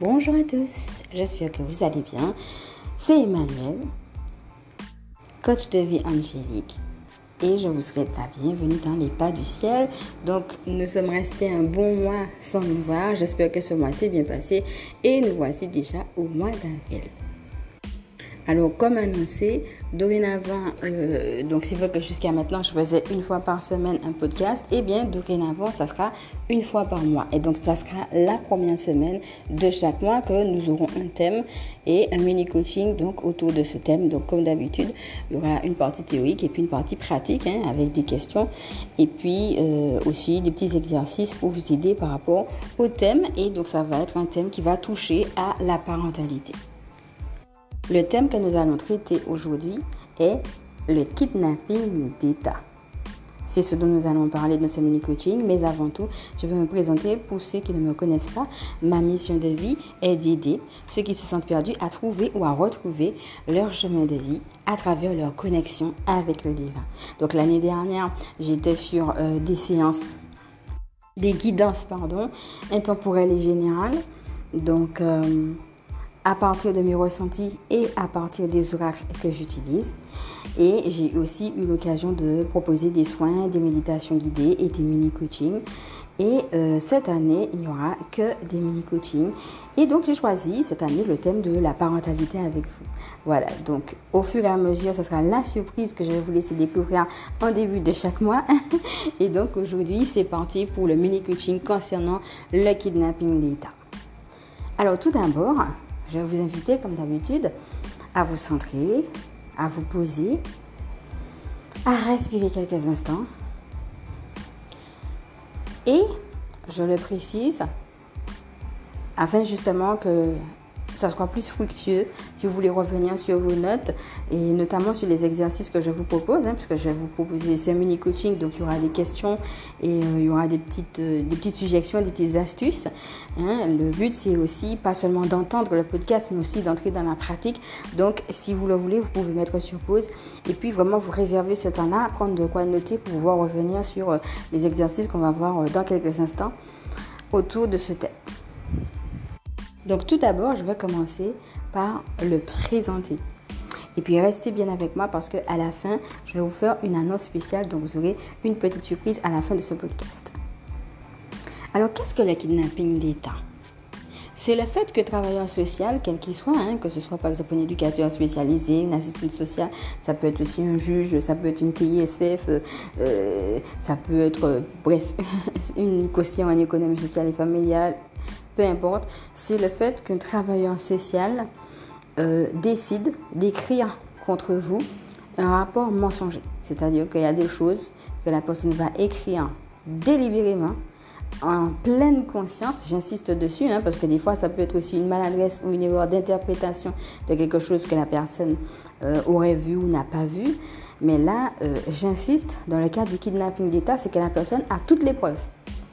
Bonjour à tous, j'espère que vous allez bien. C'est Emmanuel, coach de vie angélique, et je vous souhaite la bienvenue dans les pas du ciel. Donc, nous sommes restés un bon mois sans nous voir. J'espère que ce mois s'est bien passé et nous voici déjà au mois d'avril. Alors, comme annoncé, dorénavant, euh, donc c'est vrai que jusqu'à maintenant, je faisais une fois par semaine un podcast, et eh bien, dorénavant, ça sera une fois par mois. Et donc, ça sera la première semaine de chaque mois que nous aurons un thème et un mini coaching donc autour de ce thème. Donc, comme d'habitude, il y aura une partie théorique et puis une partie pratique hein, avec des questions et puis euh, aussi des petits exercices pour vous aider par rapport au thème. Et donc, ça va être un thème qui va toucher à la parentalité. Le thème que nous allons traiter aujourd'hui est le kidnapping d'État. C'est ce dont nous allons parler dans ce mini-coaching, mais avant tout, je vais me présenter pour ceux qui ne me connaissent pas. Ma mission de vie est d'aider ceux qui se sentent perdus à trouver ou à retrouver leur chemin de vie à travers leur connexion avec le divin. Donc l'année dernière, j'étais sur euh, des séances, des guidances, pardon, intemporelles et générales. Donc, euh, à partir de mes ressentis et à partir des oracles que j'utilise. Et j'ai aussi eu l'occasion de proposer des soins, des méditations guidées et des mini-coachings. Et euh, cette année, il n'y aura que des mini-coachings. Et donc, j'ai choisi cette année le thème de la parentalité avec vous. Voilà, donc au fur et à mesure, ce sera la surprise que je vais vous laisser découvrir en début de chaque mois. et donc, aujourd'hui, c'est parti pour le mini-coaching concernant le kidnapping d'État. Alors, tout d'abord, je vais vous inviter, comme d'habitude, à vous centrer, à vous poser, à respirer quelques instants. Et, je le précise, afin justement que ça soit plus fructueux si vous voulez revenir sur vos notes et notamment sur les exercices que je vous propose, hein, puisque je vais vous proposer, c'est un mini coaching, donc il y aura des questions et euh, il y aura des petites, euh, des petites suggestions, des petites astuces. Hein. Le but, c'est aussi pas seulement d'entendre le podcast, mais aussi d'entrer dans la pratique. Donc, si vous le voulez, vous pouvez mettre sur pause et puis vraiment vous réserver ce temps-là, prendre de quoi noter pour pouvoir revenir sur euh, les exercices qu'on va voir dans quelques instants autour de ce thème. Donc tout d'abord, je vais commencer par le présenter. Et puis restez bien avec moi parce qu'à la fin, je vais vous faire une annonce spéciale. Donc vous aurez une petite surprise à la fin de ce podcast. Alors qu'est-ce que le kidnapping d'État? C'est le fait que travailleur social, quel qu'il soit, hein, que ce soit par exemple un éducateur spécialisé, une assistante sociale, ça peut être aussi un juge, ça peut être une TISF, euh, ça peut être, euh, bref, une caution en économie sociale et familiale, peu importe, c'est le fait qu'un travailleur social euh, décide d'écrire contre vous un rapport mensonger. C'est-à-dire qu'il y a des choses que la personne va écrire délibérément en pleine conscience, j'insiste dessus, hein, parce que des fois ça peut être aussi une maladresse ou une erreur d'interprétation de quelque chose que la personne euh, aurait vu ou n'a pas vu. Mais là, euh, j'insiste, dans le cas du kidnapping d'État, c'est que la personne a toutes les preuves.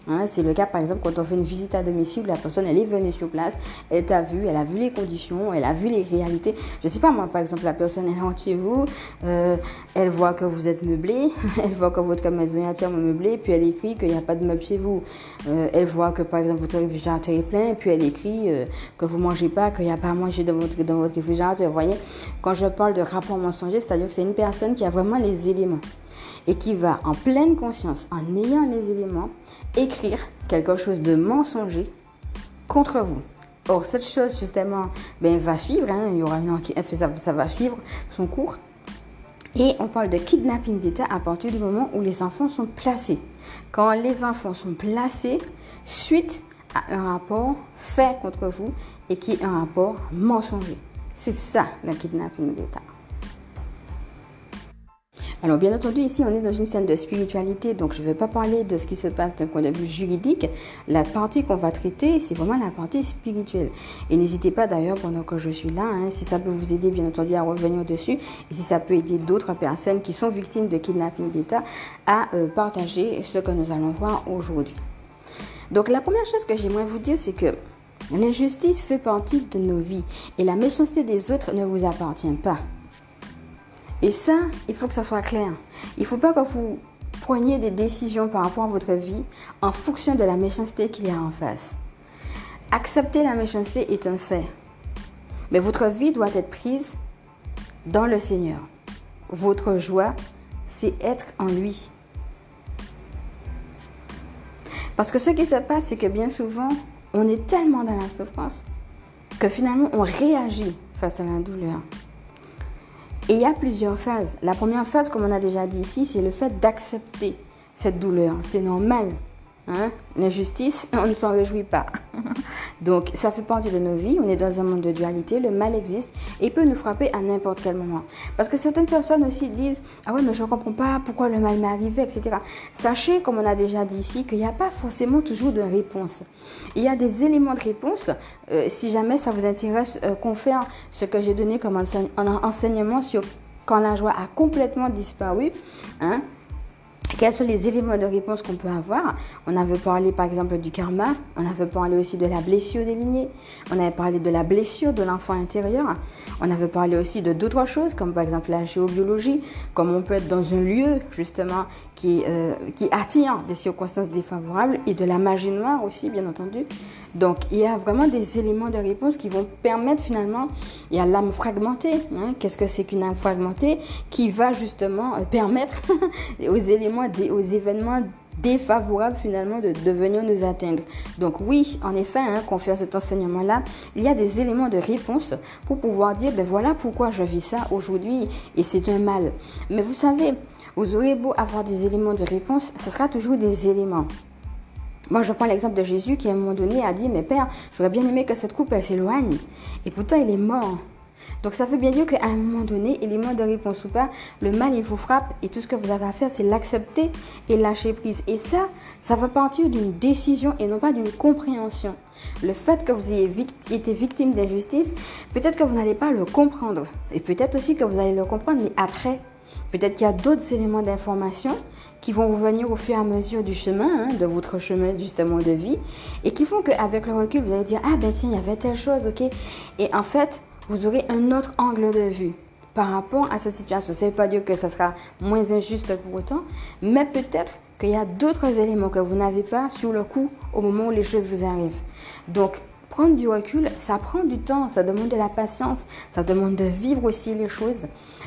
Hein, c'est le cas, par exemple, quand on fait une visite à domicile, la personne, elle est venue sur place, elle t'a vu, elle a vu les conditions, elle a vu les réalités. Je sais pas, moi, par exemple, la personne, elle rentre chez vous, euh, elle voit que vous êtes meublé, elle voit que votre maison est entièrement meublée, puis elle écrit qu'il n'y a pas de meubles chez vous. Euh, elle voit que, par exemple, votre réfrigérateur est plein, puis elle écrit euh, que vous mangez pas, qu'il n'y a pas à manger dans votre, dans votre réfrigérateur. Vous voyez, quand je parle de rapport mensonger, c'est-à-dire que c'est une personne qui a vraiment les éléments et qui va en pleine conscience, en ayant les éléments, écrire quelque chose de mensonger contre vous. Or, cette chose, justement, ben, va suivre, hein, il y aura une ça va suivre son cours. Et on parle de kidnapping d'État à partir du moment où les enfants sont placés. Quand les enfants sont placés suite à un rapport fait contre vous et qui est un rapport mensonger. C'est ça le kidnapping d'État. Alors bien entendu, ici on est dans une scène de spiritualité, donc je ne vais pas parler de ce qui se passe d'un point de vue juridique. La partie qu'on va traiter, c'est vraiment la partie spirituelle. Et n'hésitez pas d'ailleurs pendant que je suis là, hein, si ça peut vous aider bien entendu à revenir dessus, et si ça peut aider d'autres personnes qui sont victimes de kidnapping d'État à euh, partager ce que nous allons voir aujourd'hui. Donc la première chose que j'aimerais vous dire, c'est que l'injustice fait partie de nos vies et la méchanceté des autres ne vous appartient pas. Et ça, il faut que ça soit clair. Il ne faut pas que vous preniez des décisions par rapport à votre vie en fonction de la méchanceté qu'il y a en face. Accepter la méchanceté est un fait. Mais votre vie doit être prise dans le Seigneur. Votre joie, c'est être en lui. Parce que ce qui se passe, c'est que bien souvent, on est tellement dans la souffrance que finalement, on réagit face à la douleur. Et il y a plusieurs phases. La première phase, comme on a déjà dit ici, c'est le fait d'accepter cette douleur. C'est normal. Hein? L'injustice, on ne s'en réjouit pas. Donc, ça fait partie de nos vies. On est dans un monde de dualité. Le mal existe et peut nous frapper à n'importe quel moment. Parce que certaines personnes aussi disent Ah ouais, mais je ne comprends pas pourquoi le mal m'est arrivé, etc. Sachez, comme on a déjà dit ici, qu'il n'y a pas forcément toujours de réponse. Il y a des éléments de réponse. Euh, si jamais ça vous intéresse, euh, qu'on fait ce que j'ai donné comme enseignement sur quand la joie a complètement disparu. Hein, quels sont les éléments de réponse qu'on peut avoir? On avait parlé par exemple du karma, on avait parlé aussi de la blessure des lignées, on avait parlé de la blessure de l'enfant intérieur, on avait parlé aussi de d'autres choses comme par exemple la géobiologie, comme on peut être dans un lieu justement qui, euh, qui attire des circonstances défavorables et de la magie noire aussi bien entendu. Donc il y a vraiment des éléments de réponse qui vont permettre finalement, il y a l'âme fragmentée, hein. qu'est-ce que c'est qu'une âme fragmentée? Qui va justement euh, permettre aux éléments aux événements défavorables finalement de, venir nous atteindre. Donc oui, en effet, hein, qu'on fait cet enseignement-là, il y a des éléments de réponse pour pouvoir dire, ben voilà pourquoi je vis ça aujourd'hui et c'est un mal. Mais vous savez, vous aurez beau avoir des éléments de réponse, ce sera toujours des éléments. Moi, je prends l'exemple de Jésus qui, à un moment donné, a dit, mais Père, j'aurais bien aimé que cette coupe, elle s'éloigne. Et pourtant, il est mort. Donc ça veut bien dire qu'à un moment donné, élément de réponse ou pas, le mal il vous frappe et tout ce que vous avez à faire c'est l'accepter et lâcher prise. Et ça, ça va partir d'une décision et non pas d'une compréhension. Le fait que vous ayez été victime d'injustice, peut-être que vous n'allez pas le comprendre. Et peut-être aussi que vous allez le comprendre, mais après. Peut-être qu'il y a d'autres éléments d'information qui vont vous venir au fur et à mesure du chemin, hein, de votre chemin justement de vie, et qui font qu'avec le recul, vous allez dire, ah ben tiens, il y avait telle chose, ok. Et en fait, vous aurez un autre angle de vue par rapport à cette situation. Ça ne veut pas dire que ça sera moins injuste pour autant, mais peut-être qu'il y a d'autres éléments que vous n'avez pas sur le coup au moment où les choses vous arrivent. Donc, prendre du recul, ça prend du temps, ça demande de la patience, ça demande de vivre aussi les choses.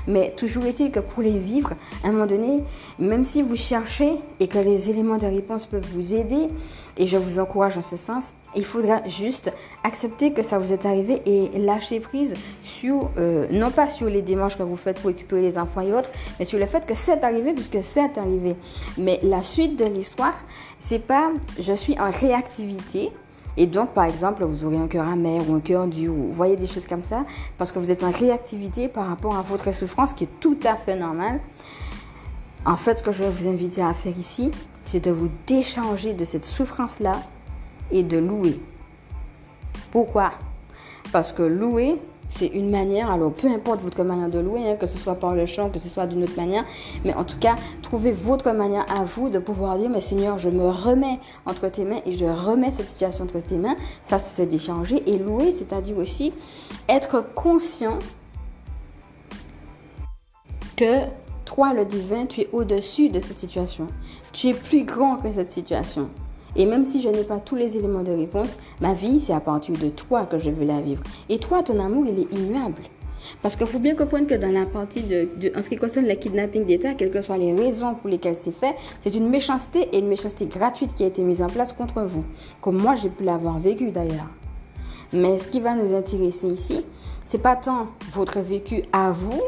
Mais toujours est-il que pour les vivre, à un moment donné, même si vous cherchez et que les éléments de réponse peuvent vous aider, et je vous encourage en ce sens, il faudra juste accepter que ça vous est arrivé et lâcher prise sur, euh, non pas sur les démarches que vous faites pour récupérer les enfants et autres, mais sur le fait que c'est arrivé puisque c'est arrivé. Mais la suite de l'histoire, c'est pas je suis en réactivité. Et donc, par exemple, vous aurez un cœur amer ou un cœur dur, ou vous voyez des choses comme ça, parce que vous êtes en réactivité par rapport à votre souffrance, qui est tout à fait normal. En fait, ce que je vais vous inviter à faire ici, c'est de vous décharger de cette souffrance-là et de louer. Pourquoi? Parce que louer, c'est une manière, alors peu importe votre manière de louer, hein, que ce soit par le chant, que ce soit d'une autre manière, mais en tout cas, trouvez votre manière à vous de pouvoir dire, mais Seigneur, je me remets entre tes mains et je remets cette situation entre tes mains. Ça, c'est se décharger. Et louer, c'est-à-dire aussi être conscient que toi, le divin, tu es au-dessus de cette situation. Tu es plus grand que cette situation. Et même si je n'ai pas tous les éléments de réponse, ma vie, c'est à partir de toi que je veux la vivre. Et toi, ton amour, il est immuable. Parce qu'il faut bien comprendre que dans la partie de, en ce qui concerne le kidnapping d'État, quelles que soient les raisons pour lesquelles c'est fait, c'est une méchanceté et une méchanceté gratuite qui a été mise en place contre vous, comme moi j'ai pu l'avoir vécu d'ailleurs. Mais ce qui va nous intéresser ici, c'est pas tant votre vécu à vous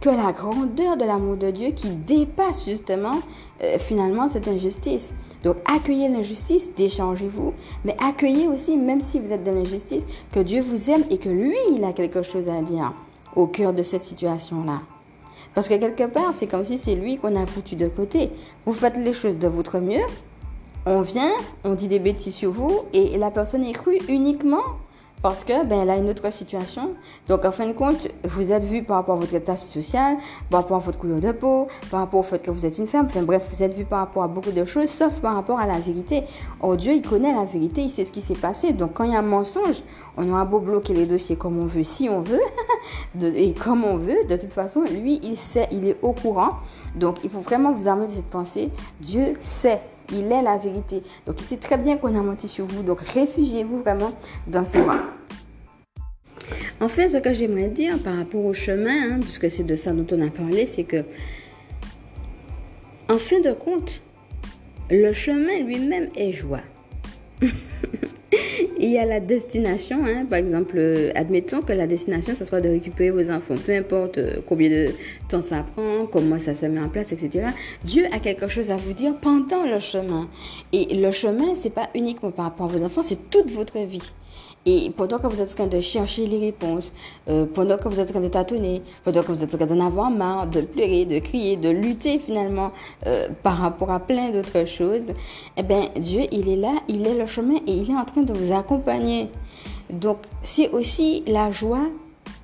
que la grandeur de l'amour de Dieu qui dépasse justement euh, finalement cette injustice. Donc accueillez l'injustice, déchangez-vous, mais accueillez aussi, même si vous êtes dans l'injustice, que Dieu vous aime et que lui, il a quelque chose à dire au cœur de cette situation-là. Parce que quelque part, c'est comme si c'est lui qu'on a foutu de côté. Vous faites les choses de votre mieux, on vient, on dit des bêtises sur vous, et la personne est crue uniquement parce que ben elle a une autre situation. Donc en fin de compte, vous êtes vu par rapport à votre état social, par rapport à votre couleur de peau, par rapport au fait que vous êtes une femme. Enfin bref, vous êtes vu par rapport à beaucoup de choses, sauf par rapport à la vérité. Oh Dieu, il connaît la vérité, il sait ce qui s'est passé. Donc quand il y a un mensonge, on aura beau bloquer les dossiers comme on veut, si on veut, et comme on veut. De toute façon, lui, il sait, il est au courant. Donc il faut vraiment vous armer de cette pensée. Dieu sait Il est la vérité. Donc il sait très bien qu'on a menti sur vous. Donc réfugiez-vous vraiment dans ses bras. En fait, ce que j'aimerais dire par rapport au chemin, hein, puisque c'est de ça dont on a parlé, c'est que, en fin de compte, le chemin lui-même est joie. Il y a la destination, hein. par exemple, euh, admettons que la destination, ce soit de récupérer vos enfants, peu importe euh, combien de temps ça prend, comment ça se met en place, etc. Dieu a quelque chose à vous dire pendant le chemin. Et le chemin, c'est pas uniquement par rapport à vos enfants, c'est toute votre vie. Et pendant que vous êtes en train de chercher les réponses, euh, pendant que vous êtes en train de tâtonner, pendant que vous êtes en train d'en avoir marre, de pleurer, de crier, de lutter finalement euh, par rapport à plein d'autres choses, eh bien, Dieu, il est là, il est le chemin et il est en train de vous accompagner. Donc, c'est aussi la joie,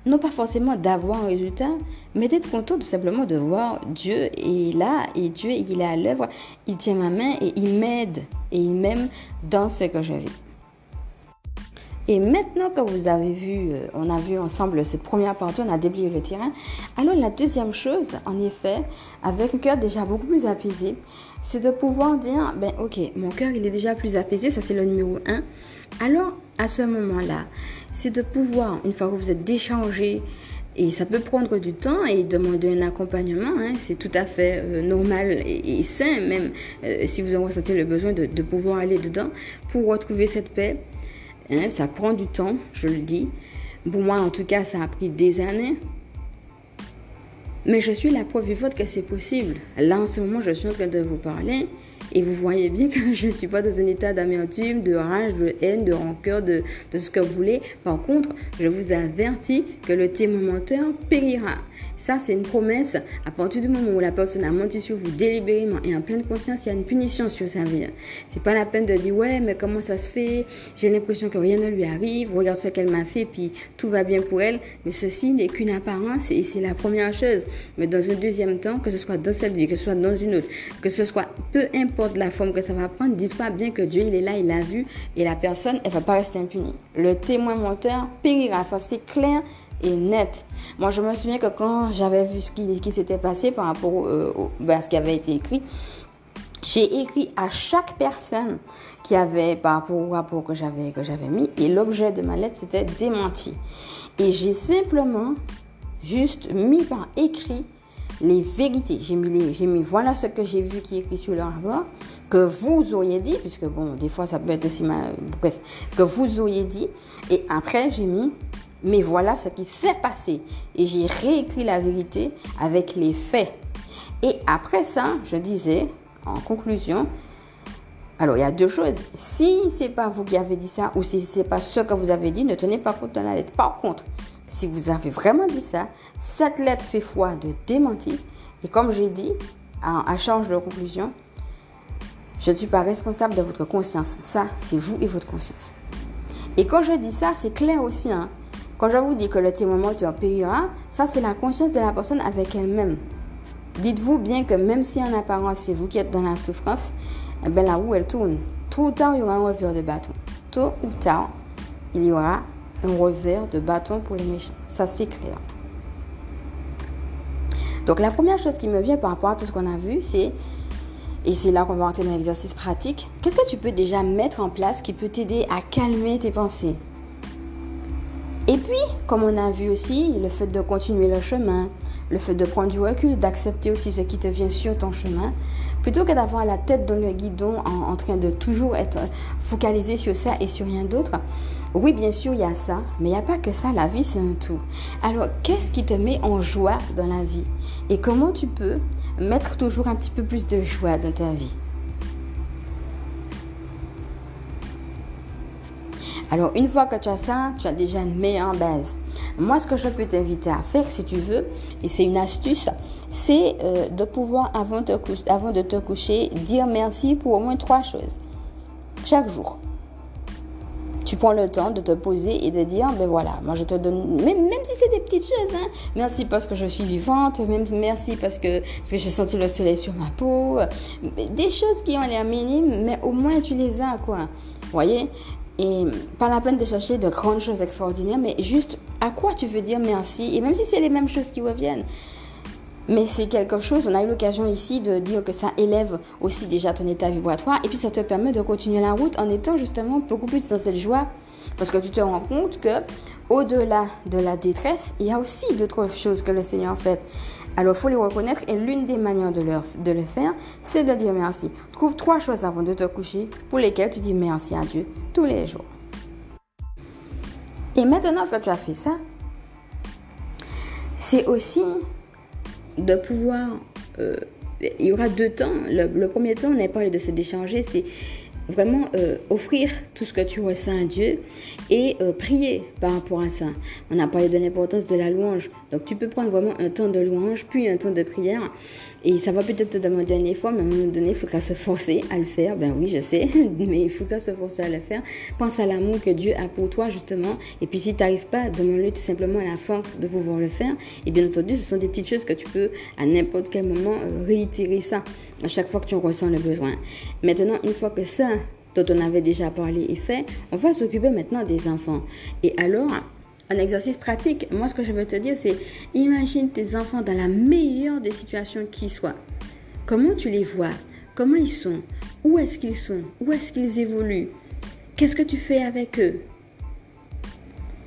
non pas forcément d'avoir un résultat, mais d'être content tout simplement de voir Dieu est là et Dieu, il est à l'œuvre, il tient ma main et il m'aide et il m'aime dans ce que je vis. Et maintenant que vous avez vu, euh, on a vu ensemble cette première partie, on a déblayé le terrain. Alors la deuxième chose, en effet, avec un cœur déjà beaucoup plus apaisé, c'est de pouvoir dire, ben ok, mon cœur il est déjà plus apaisé, ça c'est le numéro un. Alors à ce moment-là, c'est de pouvoir, une fois que vous êtes déchangé, et ça peut prendre du temps et demander un accompagnement. Hein, c'est tout à fait euh, normal et, sain, même euh, si vous en ressentez le besoin de pouvoir aller dedans pour retrouver cette paix, Hein, ça prend du temps, je le dis. Pour moi, en tout cas, ça a pris des années. Mais je suis la preuve vivante que c'est possible. Là, en ce moment, je suis en train de vous parler. Et vous voyez bien que je ne suis pas dans un état d'amertume, de rage, de haine, de rancœur, de, de, ce que vous voulez. Par contre, je vous avertis que le témoin menteur périra. Ça, c'est une promesse. À partir du moment où la personne a menti sur vous délibérément et en pleine conscience, il y a une punition sur sa vie. C'est pas la peine de dire ouais, mais comment ça se fait? J'ai l'impression que rien ne lui arrive. Regarde ce qu'elle m'a fait, puis tout va bien pour elle. Mais ceci n'est qu'une apparence et c'est la première chose. Mais dans un deuxième temps, que ce soit dans cette vie, que ce soit dans une autre, que ce soit peu importe la forme que ça va prendre, dites-toi bien que Dieu il est là, il l'a vu et la personne elle va pas rester impunie. Le témoin menteur périra, ça c'est clair et net. Moi, je me souviens que quand j'avais vu ce qui, s'était passé par rapport euh, ben, à ce qui avait été écrit, j'ai écrit à chaque personne qui avait, par rapport au rapport que j'avais, que j'avais mis, et l'objet de ma lettre, c'était démenti. Et j'ai simplement juste mis par écrit les vérités. J'ai mis, j'ai mis voilà ce que j'ai vu qui est écrit sur le rapport, que vous auriez dit, puisque bon, des fois ça peut être aussi mal, bref, que vous auriez dit. Et après, j'ai mis mais voilà ce qui s'est passé. Et j'ai réécrit la vérité avec les faits. Et après ça, je disais, en conclusion, alors il y a deux choses. Si c'est pas vous qui avez dit ça ou si c'est pas ce que vous avez dit, ne tenez pas compte de la lettre. Par contre, si vous avez vraiment dit ça, cette lettre fait foi de démentir. Et comme j'ai dit, à charge de conclusion, je ne suis pas responsable de votre conscience. Ça, c'est vous et votre conscience. Et quand je dis ça, c'est clair aussi. Hein. Quand je vous dis que le témoin menteur payera, ça c'est la conscience de la personne avec elle-même. Dites-vous bien que même si en apparence c'est vous qui êtes dans la souffrance, eh ben, la roue elle tourne. Tôt ou tard il y aura un revers de bâton. Tôt ou tard il y aura un revers de bâton pour les méchants. Ça c'est clair. Donc la première chose qui me vient par rapport à tout ce qu'on a vu, c'est, et c'est là qu'on va entrer dans l'exercice pratique, qu'est-ce que tu peux déjà mettre en place qui peut t'aider à calmer tes pensées? Et puis, comme on a vu aussi, le fait de continuer le chemin, le fait de prendre du recul, d'accepter aussi ce qui te vient sur ton chemin, plutôt que d'avoir la tête dans le guidon en, train de toujours être focalisé sur ça et sur rien d'autre. Oui, bien sûr, il y a ça, mais il n'y a pas que ça, la vie c'est un tout. Alors, qu'est-ce qui te met en joie dans la vie? Et comment tu peux mettre toujours un petit peu plus de joie dans ta vie? Alors, une fois que tu as ça, tu as déjà une meilleure base. Moi, ce que je peux t'inviter à faire, si tu veux, et c'est une astuce, c'est euh, de pouvoir, avant, avant de te coucher, dire merci pour au moins trois choses. Chaque jour. Tu prends le temps de te poser et de dire, ben voilà, moi je te donne, même, même si c'est des petites choses, hein, merci parce que je suis vivante, même merci parce que, parce que j'ai senti le soleil sur ma peau, des choses qui ont l'air minimes, mais au moins tu les as, quoi. Voyez? Et pas la peine de chercher de grandes choses extraordinaires, mais juste à quoi tu veux dire merci? Et même si c'est les mêmes choses qui reviennent, Mais c'est quelque chose, on a eu l'occasion ici de dire que ça élève aussi déjà ton état vibratoire et puis ça te permet de continuer la route en étant justement beaucoup plus dans cette joie parce que tu te rends compte que au-delà de la détresse, il y a aussi d'autres choses que le Seigneur fait. Alors, il faut les reconnaître et l'une des manières de, de le faire, c'est de dire merci. Trouve trois choses avant de te coucher pour lesquelles tu dis merci à Dieu tous les jours. Et maintenant que tu as fait ça, c'est aussi de pouvoir... Euh, il y aura deux temps. Le, premier temps, on a parlé de se décharger, c'est vraiment euh, offrir tout ce que tu ressens à Dieu et euh, prier par rapport à ça. On a parlé de l'importance de la louange. Donc tu peux prendre vraiment un temps de louange, puis un temps de prière. Et ça va peut-être te demander un effort, mais à un moment donné, il faudra se forcer à le faire. Ben oui, je sais, mais il faudra se forcer à le faire. Pense à l'amour que Dieu a pour toi, justement. Et puis si tu n'arrives pas, demande-lui tout simplement la force de pouvoir le faire. Et bien entendu, ce sont des petites choses que tu peux à n'importe quel moment euh, réitérer ça à chaque fois que tu ressens le besoin. Maintenant, une fois que ça, dont on avait déjà parlé, est fait, on va s'occuper maintenant des enfants. Et alors, un exercice pratique, moi ce que je veux te dire, c'est imagine tes enfants dans la meilleure des situations qui soient. Comment tu les vois? Comment ils sont? Où est-ce qu'ils sont? Où est-ce qu'ils évoluent? Qu'est-ce que tu fais avec eux?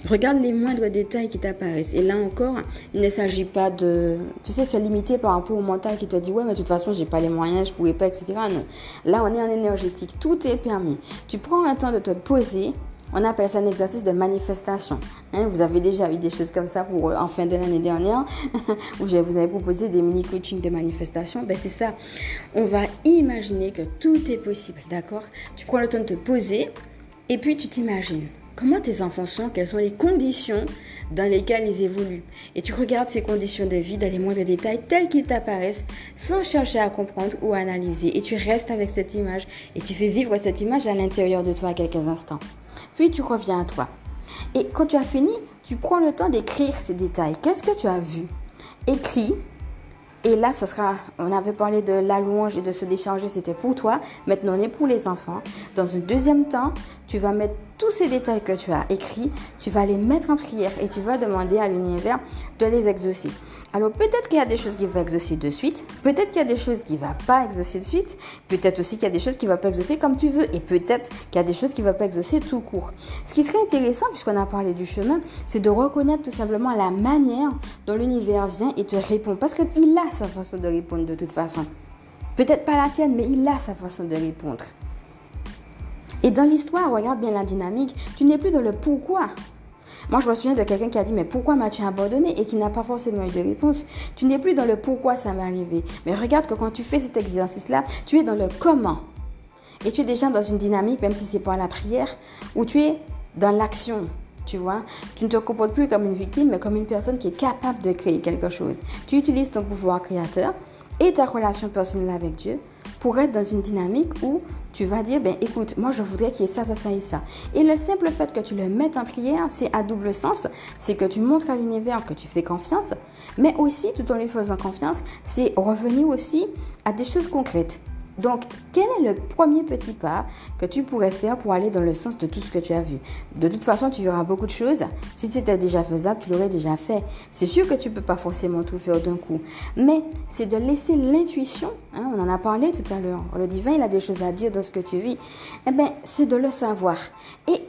Regarde les moindres détails qui t'apparaissent. Et là encore, il ne s'agit pas de, tu sais, se limiter par rapport au mental qui te dit, ouais, mais de toute façon, j'ai pas les moyens, je pourrais pas, etc. Non. Là, on est en énergétique. Tout est permis. Tu prends un temps de te poser. On appelle ça un exercice de manifestation. Hein, vous avez déjà eu des choses comme ça pour en fin de l'année dernière, où je vous avais proposé des mini coachings de manifestation. Ben c'est ça. On va imaginer que tout est possible, d'accord? Tu prends le temps de te poser et puis tu t'imagines. Comment tes enfants sont Quelles sont les conditions dans lesquelles ils évoluent Et tu regardes ces conditions de vie dans les moindres détails tels qu'ils t'apparaissent sans chercher à comprendre ou à analyser. Et tu restes avec cette image et tu fais vivre cette image à l'intérieur de toi quelques instants. Puis tu reviens à toi. Et quand tu as fini, tu prends le temps d'écrire ces détails. Qu'est-ce que tu as vu? Écris et là, ce sera, on avait parlé de la louange et de se décharger, c'était pour toi. Maintenant, on est pour les enfants. Dans un deuxième temps, tu vas mettre tous ces détails que tu as écrits, tu vas les mettre en prière et tu vas demander à l'univers de les exaucer. Alors peut-être qu'il y a des choses qui vont exaucer de suite, peut-être qu'il y a des choses qui ne vont pas exaucer de suite, peut-être aussi qu'il y a des choses qui ne vont pas exaucer comme tu veux, et peut-être qu'il y a des choses qui ne vont pas exaucer tout court. Ce qui serait intéressant, puisqu'on a parlé du chemin, c'est de reconnaître tout simplement la manière dont l'univers vient et te répond, parce qu'il a sa façon de répondre de toute façon. Peut-être pas la tienne, mais il a sa façon de répondre. Et dans l'histoire, regarde bien la dynamique, tu n'es plus dans le pourquoi. Moi, je me souviens de quelqu'un qui a dit, mais pourquoi m'as-tu abandonné? Et qui n'a pas forcément eu de réponse. Tu n'es plus dans le pourquoi ça m'est arrivé. Mais regarde que quand tu fais cet exercice-là, tu es dans le comment. Et tu es déjà dans une dynamique, même si c'est pas la prière, où tu es dans l'action. Tu vois, tu ne te comportes plus comme une victime, mais comme une personne qui est capable de créer quelque chose. Tu utilises ton pouvoir créateur et ta relation personnelle avec Dieu pour être dans une dynamique où tu vas dire, ben écoute, moi je voudrais qu'il y ait ça, ça, ça et ça. Et le simple fait que tu le mettes en prière, c'est à double sens, c'est que tu montres à l'univers que tu fais confiance, mais aussi, tout en lui faisant confiance, c'est revenir aussi à des choses concrètes. Donc, quel est le premier petit pas que tu pourrais faire pour aller dans le sens de tout ce que tu as vu? De toute façon, tu verras beaucoup de choses. Si c'était déjà faisable, tu l'aurais déjà fait. C'est sûr que tu ne peux pas forcément tout faire d'un coup. Mais c'est de laisser l'intuition, hein, on en a parlé tout à l'heure, le divin, il a des choses à dire dans ce que tu vis. Eh bien, c'est de le savoir. Et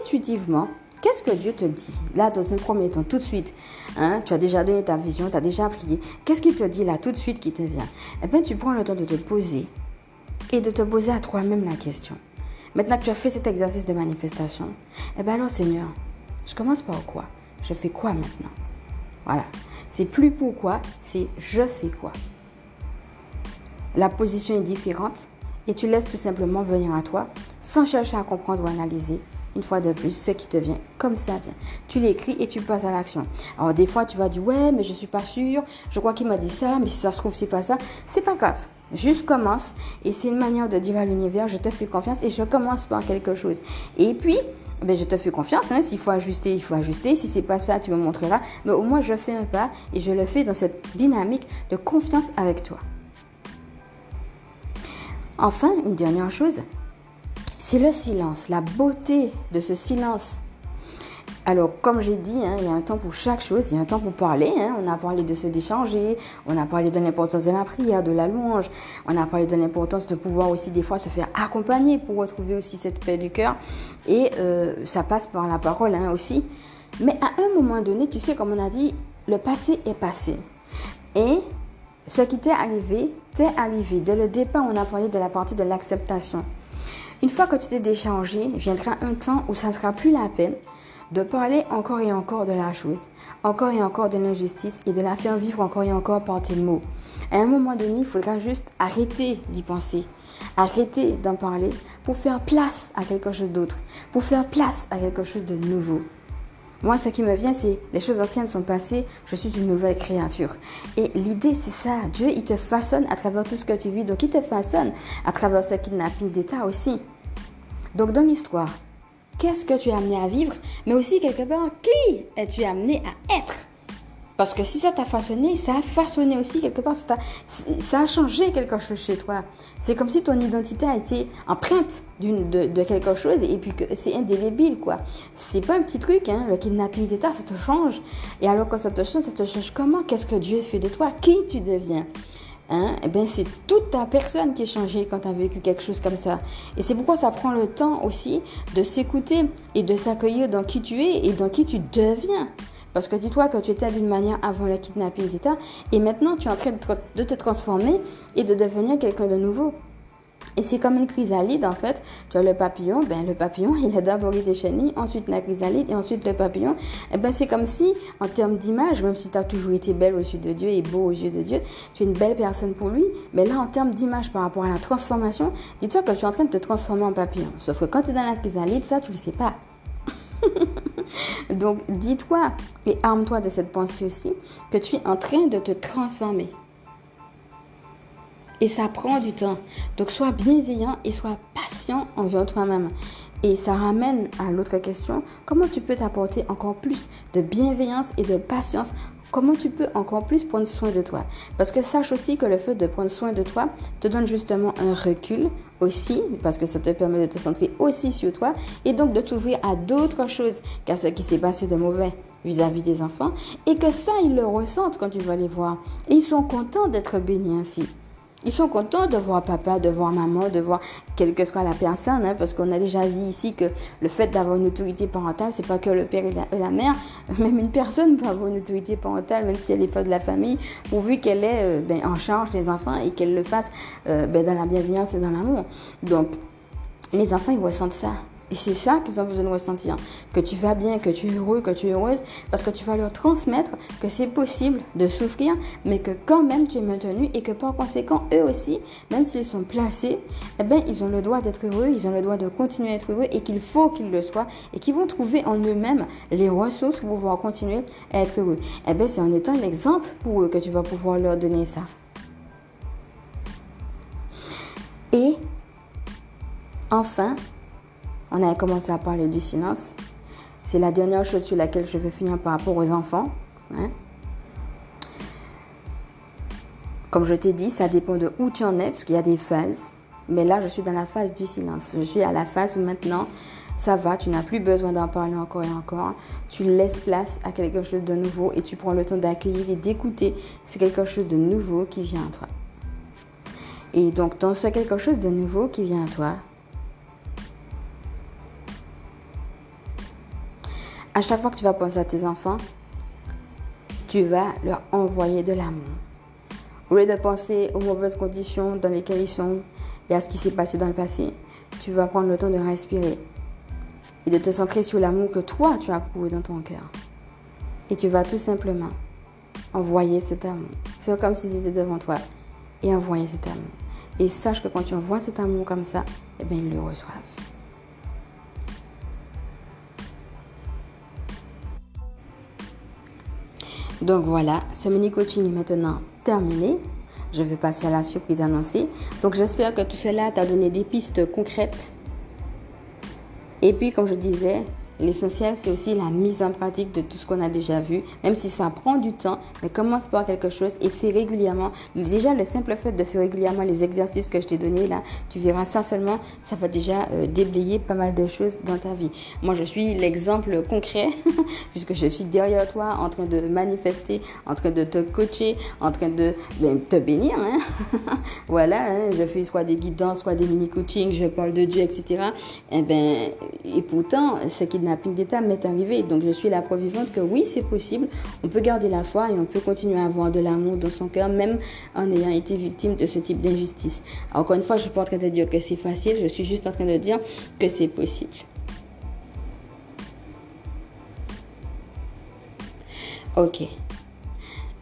intuitivement, Qu'est-ce que Dieu te dit? Là, dans un premier temps, tout de suite, hein, tu as déjà donné ta vision, tu as déjà prié. Qu'est-ce qu'il te dit là, tout de suite, qui te vient? Eh bien, tu prends le temps de te poser et de te poser à toi-même la question. Maintenant que tu as fait cet exercice de manifestation, eh bien alors Seigneur, je commence par quoi? Je fais quoi maintenant? Voilà. C'est plus pourquoi, c'est je fais quoi. La position est différente et tu laisses tout simplement venir à toi sans chercher à comprendre ou analyser. Une fois de plus, ce qui te vient, comme ça vient. Tu l'écris et tu passes à l'action. Alors des fois, tu vas dire ouais, mais je suis pas sûre. Je crois qu'il m'a dit ça, mais si ça se trouve c'est pas ça. C'est pas grave. Juste commence et c'est une manière de dire à l'univers je te fais confiance et je commence par quelque chose. Et puis, ben, je te fais confiance. Hein. S'il faut ajuster, il faut ajuster. Si c'est pas ça, tu me montreras. Mais au moins, je fais un pas et je le fais dans cette dynamique de confiance avec toi. Enfin, une dernière chose, c'est le silence, la beauté de ce silence. Alors, comme j'ai dit, hein, il y a un temps pour chaque chose, il y a un temps pour parler. Hein. On a parlé de se décharger, on a parlé de l'importance de la prière, de la louange, on a parlé de l'importance de pouvoir aussi des fois se faire accompagner pour retrouver aussi cette paix du cœur. Et euh, ça passe par la parole hein, aussi. Mais à un moment donné, tu sais, comme on a dit, le passé est passé. Et ce qui t'est arrivé, t'est arrivé. Dès le départ, on a parlé de la partie de l'acceptation. Une fois que tu t'es déchargé, viendra un temps où ça ne sera plus la peine de parler encore et encore de la chose, encore et encore de l'injustice et de la faire vivre encore et encore par tes mots. À un moment donné, il faudra juste arrêter d'y penser, arrêter d'en parler pour faire place à quelque chose d'autre, pour faire place à quelque chose de nouveau. Moi, ce qui me vient, c'est les choses anciennes sont passées, je suis une nouvelle créature. Et l'idée, c'est ça. Dieu, il te façonne à travers tout ce que tu vis. Donc, il te façonne à travers ce kidnapping d'État aussi. Donc, dans l'histoire, qu'est-ce que tu es amené à vivre, mais aussi quelque part, qui es-tu amené à être? Parce que si ça t'a façonné, ça a façonné aussi quelque part, ça, ça a changé quelque chose chez toi. C'est comme si ton identité a été empreinte de, de, quelque chose et puis que c'est indélébile, quoi. C'est pas un petit truc, hein, le kidnapping d'État, ça te change. Et alors quand ça te change, ça te change comment? Qu'est-ce que Dieu fait de toi? Qui tu deviens? Hein, ben c'est toute ta personne qui est changée quand tu as vécu quelque chose comme ça. Et c'est pourquoi ça prend le temps aussi de s'écouter et de s'accueillir dans qui tu es et dans qui tu deviens. Parce que dis-toi que tu étais d'une manière avant le kidnapping d'État et maintenant tu es en train de te transformer et de devenir quelqu'un de nouveau. Et c'est comme une chrysalide en fait. Tu as le papillon, ben le papillon il a d'abord été chenille, ensuite la chrysalide et ensuite le papillon. Et eh ben c'est comme si en termes d'image, même si tu as toujours été belle aux yeux de Dieu et beau aux yeux de Dieu, tu es une belle personne pour lui. Mais là en termes d'image par rapport à la transformation, dis-toi que tu es en train de te transformer en papillon. Sauf que quand tu es dans la chrysalide, ça tu le sais pas. Donc dis-toi et arme-toi de cette pensée aussi que tu es en train de te transformer. Et ça prend du temps. Donc sois bienveillant et sois patient envers toi-même. Et ça ramène à l'autre question, comment tu peux t'apporter encore plus de bienveillance et de patience? Comment tu peux encore plus prendre soin de toi? Parce que sache aussi que le fait de prendre soin de toi te donne justement un recul aussi, parce que ça te permet de te centrer aussi sur toi et donc de t'ouvrir à d'autres choses qu'à ce qui s'est passé de mauvais vis-à-vis des enfants et que ça, ils le ressentent quand tu vas les voir. Et ils sont contents d'être bénis ainsi. Ils sont contents de voir papa, de voir maman, de voir quelle que soit la personne, hein, parce qu'on a déjà dit ici que le fait d'avoir une autorité parentale, c'est pas que le père et la, mère, même une personne peut avoir une autorité parentale, même si elle n'est pas de la famille, pourvu qu'elle est euh, ben, en charge des enfants et qu'elle le fasse euh, ben, dans la bienveillance et dans l'amour. Donc, les enfants, ils ressentent ça. Et c'est ça qu'ils ont besoin de ressentir. Que tu vas bien, que tu es heureux, que tu es heureuse, parce que tu vas leur transmettre que c'est possible de souffrir, mais que quand même tu es maintenu et que par conséquent, eux aussi, même s'ils sont placés, eh ben, ils ont le droit d'être heureux, ils ont le droit de continuer à être heureux et qu'il faut qu'ils le soient et qu'ils vont trouver en eux-mêmes les ressources pour pouvoir continuer à être heureux. Eh ben, c'est en étant l'exemple pour eux que tu vas pouvoir leur donner ça. Et enfin, on a commencé à parler du silence. C'est la dernière chose sur laquelle je veux finir par rapport aux enfants. Hein. Comme je t'ai dit, ça dépend de où tu en es, parce qu'il y a des phases. Mais là, je suis dans la phase du silence. Je suis à la phase où maintenant, ça va, tu n'as plus besoin d'en parler encore et encore. Tu laisses place à quelque chose de nouveau et tu prends le temps d'accueillir et d'écouter ce quelque chose de nouveau qui vient à toi. Et donc, dans ce quelque chose de nouveau qui vient à toi, À chaque fois que tu vas penser à tes enfants, tu vas leur envoyer de l'amour. Au lieu de penser aux mauvaises conditions dans lesquelles ils sont et à ce qui s'est passé dans le passé, tu vas prendre le temps de respirer et de te centrer sur l'amour que toi tu as pour dans ton cœur. Et tu vas tout simplement envoyer cet amour. Faire comme s'ils étaient devant toi et envoyer cet amour. Et sache que quand tu envoies cet amour comme ça, eh bien, ils le reçoivent. Donc voilà, ce mini coaching est maintenant terminé. Je vais passer à la surprise annoncée. Donc j'espère que tout cela t'a donné des pistes concrètes. Et puis comme je disais, L'essentiel, c'est aussi la mise en pratique de tout ce qu'on a déjà vu, même si ça prend du temps, mais commence par quelque chose et fais régulièrement. Déjà, le simple fait de faire régulièrement les exercices que je t'ai donnés là, tu verras ça seulement, ça va déjà euh, déblayer pas mal de choses dans ta vie. Moi, je suis l'exemple concret, puisque je suis derrière toi en train de manifester, en train de te coacher, en train de ben, te bénir. Hein. voilà, hein, je fais soit des guidances, soit des mini-coachings, je parle de Dieu, etc. Et, eh ben, et pourtant, ce kidnapping d'État m'est arrivé. Donc, je suis la preuve vivante que oui, c'est possible. On peut garder la foi et on peut continuer à avoir de l'amour dans son cœur, même en ayant été victime de ce type d'injustice. Encore une fois, je suis pas en train de dire que c'est facile, je suis juste en train de dire que c'est possible. Ok.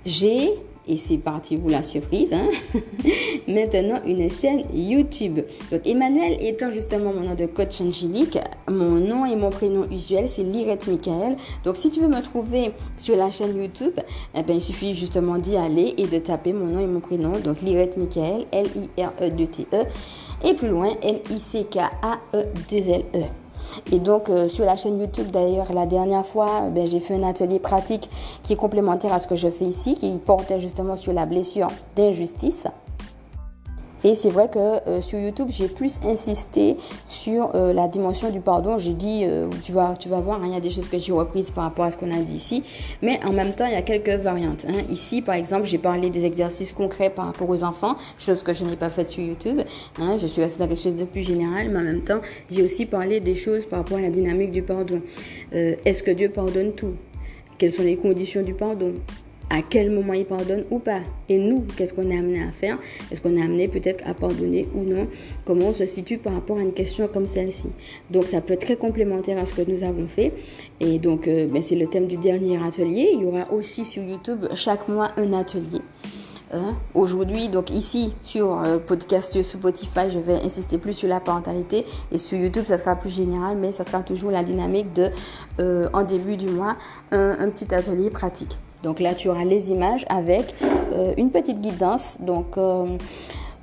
J'ai et c'est parti vous la surprise, hein. maintenant une chaîne YouTube. Donc Emmanuel étant justement mon nom de coach angélique, mon nom et mon prénom usuel c'est Lirette Michael. Donc si tu veux me trouver sur la chaîne YouTube, eh ben, il suffit justement d'y aller et de taper mon nom et mon prénom. Donc Lirette Michael, L-I-R-E-D-T-E. -E, et plus loin, L-I-C-K-A-E-2-L-E. e et donc, euh, sur la chaîne YouTube, d'ailleurs, la dernière fois, ben, j'ai fait un atelier pratique qui est complémentaire à ce que je fais ici, qui portait justement sur la blessure d'injustice. Et c'est vrai que euh, sur YouTube, j'ai plus insisté sur euh, la dimension du pardon. J'ai dit, euh, tu, vas, tu vas voir, hein, il y a des choses que j'ai reprises par rapport à ce qu'on a dit ici. Mais en même temps, il y a quelques variantes. Hein. Ici, par exemple, j'ai parlé des exercices concrets par rapport aux enfants, chose que je n'ai pas faite sur YouTube. Hein. Je suis restée dans quelque chose de plus général, mais en même temps, j'ai aussi parlé des choses par rapport à la dynamique du pardon. Est-ce que Dieu pardonne tout? Quelles sont les conditions du pardon? À quel moment il pardonne ou pas? Et nous, qu'est-ce qu'on est amené à faire? Est-ce qu'on est amené peut-être à pardonner ou non? Comment on se situe par rapport à une question comme celle-ci? Donc ça peut être très complémentaire à ce que nous avons fait. Et donc euh, ben, c'est le thème du dernier atelier. Il y aura aussi sur YouTube chaque mois un atelier. Hein? Aujourd'hui, donc ici sur euh, podcast sur Spotify, je vais insister plus sur la parentalité et sur YouTube, ça sera plus général, mais ça sera toujours la dynamique de euh, en début du mois un petit atelier pratique. Donc là, tu auras les images avec euh, une petite guidance. Donc, euh,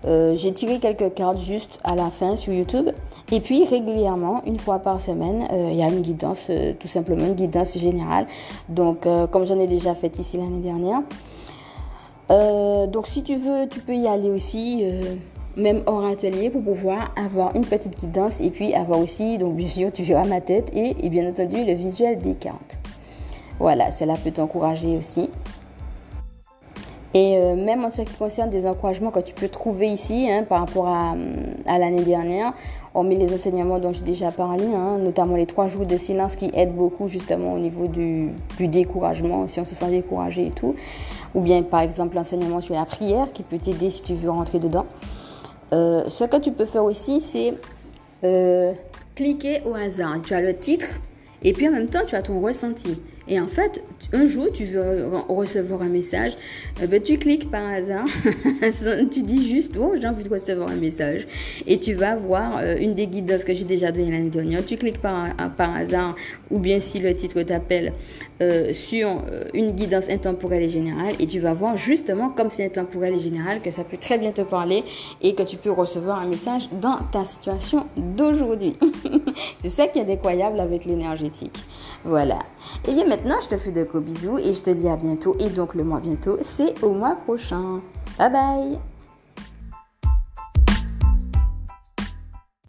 euh, j'ai tiré quelques cartes juste à la fin sur YouTube. Et puis régulièrement, une fois par semaine, il y a une guidance, tout simplement une guidance générale. Donc, comme j'en ai déjà fait ici l'année dernière. donc, si tu veux, tu peux y aller aussi même hors atelier pour pouvoir avoir une petite guidance et puis avoir aussi, donc bien sûr, tu verras ma tête et, et bien entendu le visuel des cartes. Voilà, cela peut t'encourager aussi. Et euh, même en ce qui concerne des encouragements que tu peux trouver ici hein, par rapport à, l'année dernière, hormis les enseignements dont j'ai déjà parlé, hein, notamment les trois jours de silence qui aident beaucoup justement au niveau du, découragement, si on se sent découragé et tout. Ou bien par exemple l'enseignement sur la prière qui peut t'aider si tu veux rentrer dedans. Euh, ce que tu peux faire aussi, c'est euh, cliquer au hasard. Tu as le titre et puis en même temps, tu as ton ressenti. Et en fait, un jour, tu veux recevoir un message, eh ben, tu cliques par hasard, tu dis juste, oh, j'ai envie de recevoir un message. Et tu vas voir euh, une des guidances que j'ai déjà donné l'année dernière. Tu cliques par hasard, ou bien si le titre t'appelle, euh, sur euh, une guidance intemporelle et générale, et tu vas voir justement, comme c'est intemporel et général, que ça peut très bien te parler et que tu peux recevoir un message dans ta situation d'aujourd'hui. c'est ça qui est incroyable avec l'énergétique. Voilà. Et bien maintenant, je te fais de gros bisous et je te dis à bientôt. Et donc le mois bientôt, c'est au mois prochain. Bye bye